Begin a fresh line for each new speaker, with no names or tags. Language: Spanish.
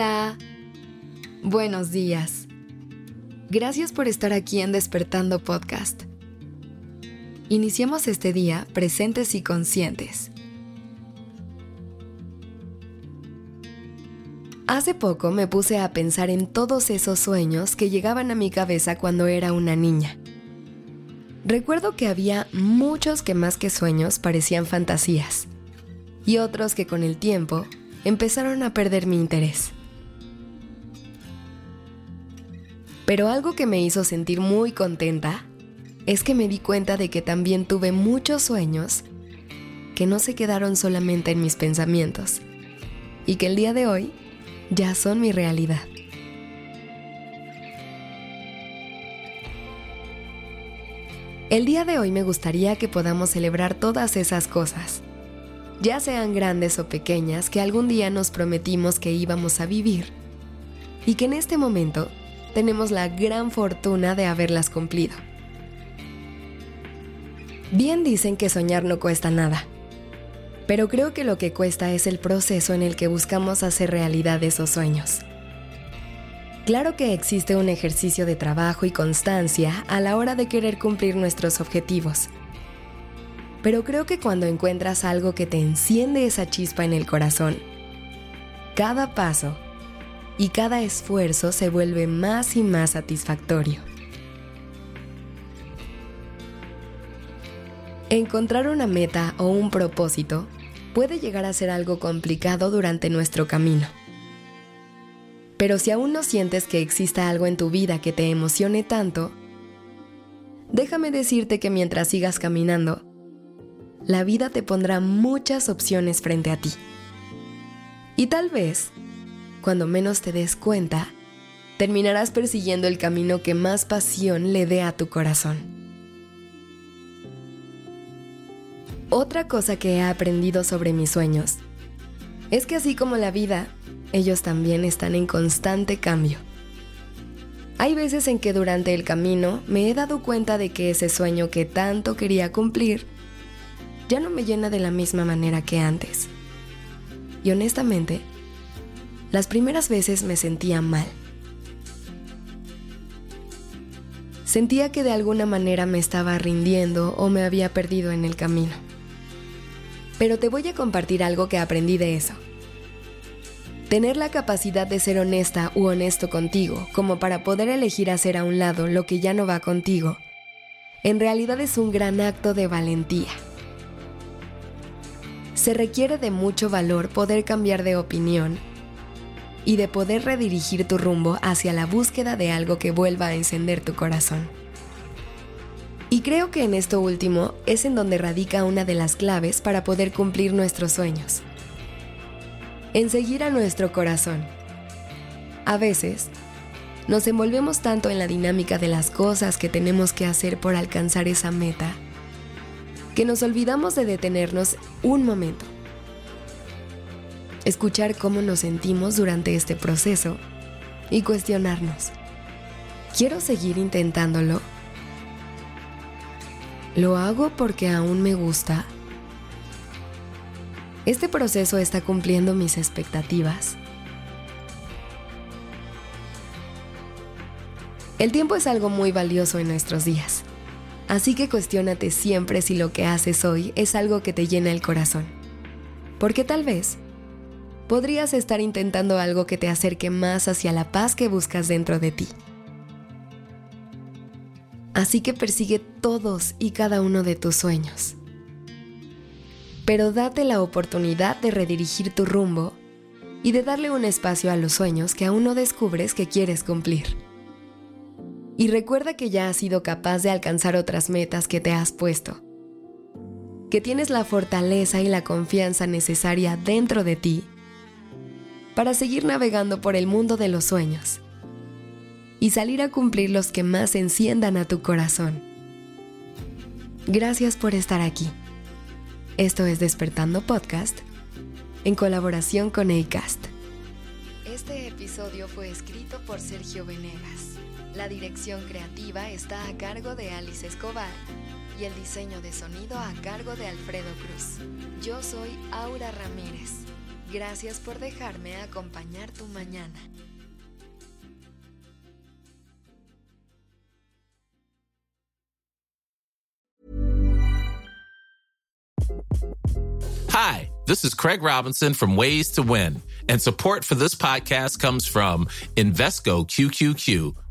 Hola. Buenos días. Gracias por estar aquí en Despertando Podcast. Iniciemos este día presentes y conscientes. Hace poco me puse a pensar en todos esos sueños que llegaban a mi cabeza cuando era una niña. Recuerdo que había muchos que más que sueños parecían fantasías y otros que con el tiempo empezaron a perder mi interés. Pero algo que me hizo sentir muy contenta es que me di cuenta de que también tuve muchos sueños que no se quedaron solamente en mis pensamientos y que el día de hoy ya son mi realidad. El día de hoy me gustaría que podamos celebrar todas esas cosas ya sean grandes o pequeñas, que algún día nos prometimos que íbamos a vivir y que en este momento tenemos la gran fortuna de haberlas cumplido. Bien dicen que soñar no cuesta nada, pero creo que lo que cuesta es el proceso en el que buscamos hacer realidad esos sueños. Claro que existe un ejercicio de trabajo y constancia a la hora de querer cumplir nuestros objetivos, pero creo que cuando encuentras algo que te enciende esa chispa en el corazón, cada paso y cada esfuerzo se vuelve más y más satisfactorio. Encontrar una meta o un propósito puede llegar a ser algo complicado durante nuestro camino. Pero si aún no sientes que exista algo en tu vida que te emocione tanto, déjame decirte que mientras sigas caminando, la vida te pondrá muchas opciones frente a ti. Y tal vez, cuando menos te des cuenta, terminarás persiguiendo el camino que más pasión le dé a tu corazón. Otra cosa que he aprendido sobre mis sueños es que así como la vida, ellos también están en constante cambio. Hay veces en que durante el camino me he dado cuenta de que ese sueño que tanto quería cumplir ya no me llena de la misma manera que antes. Y honestamente, las primeras veces me sentía mal. Sentía que de alguna manera me estaba rindiendo o me había perdido en el camino. Pero te voy a compartir algo que aprendí de eso. Tener la capacidad de ser honesta u honesto contigo, como para poder elegir hacer a un lado lo que ya no va contigo, en realidad es un gran acto de valentía se requiere de mucho valor poder cambiar de opinión y de poder redirigir tu rumbo hacia la búsqueda de algo que vuelva a encender tu corazón. Y creo que en esto último es en donde radica una de las claves para poder cumplir nuestros sueños. En seguir a nuestro corazón. A veces, nos envolvemos tanto en la dinámica de las cosas que tenemos que hacer por alcanzar esa meta que nos olvidamos de detenernos un momento. Escuchar cómo nos sentimos durante este proceso y cuestionarnos. ¿Quiero seguir intentándolo? ¿Lo hago porque aún me gusta? ¿Este proceso está cumpliendo mis expectativas? El tiempo es algo muy valioso en nuestros días. Así que cuestiónate siempre si lo que haces hoy es algo que te llena el corazón. Porque tal vez podrías estar intentando algo que te acerque más hacia la paz que buscas dentro de ti. Así que persigue todos y cada uno de tus sueños. Pero date la oportunidad de redirigir tu rumbo y de darle un espacio a los sueños que aún no descubres que quieres cumplir. Y recuerda que ya has sido capaz de alcanzar otras metas que te has puesto. Que tienes la fortaleza y la confianza necesaria dentro de ti para seguir navegando por el mundo de los sueños y salir a cumplir los que más enciendan a tu corazón. Gracias por estar aquí. Esto es Despertando Podcast en colaboración con ACAST. Este episodio fue escrito por Sergio Venegas. La dirección creativa está a cargo de Alice Escobar y el diseño de sonido a cargo de Alfredo Cruz. Yo soy Aura Ramírez. Gracias por dejarme acompañar tu mañana.
Hi, this is Craig Robinson from Ways to Win, and support for this podcast comes from Invesco QQQ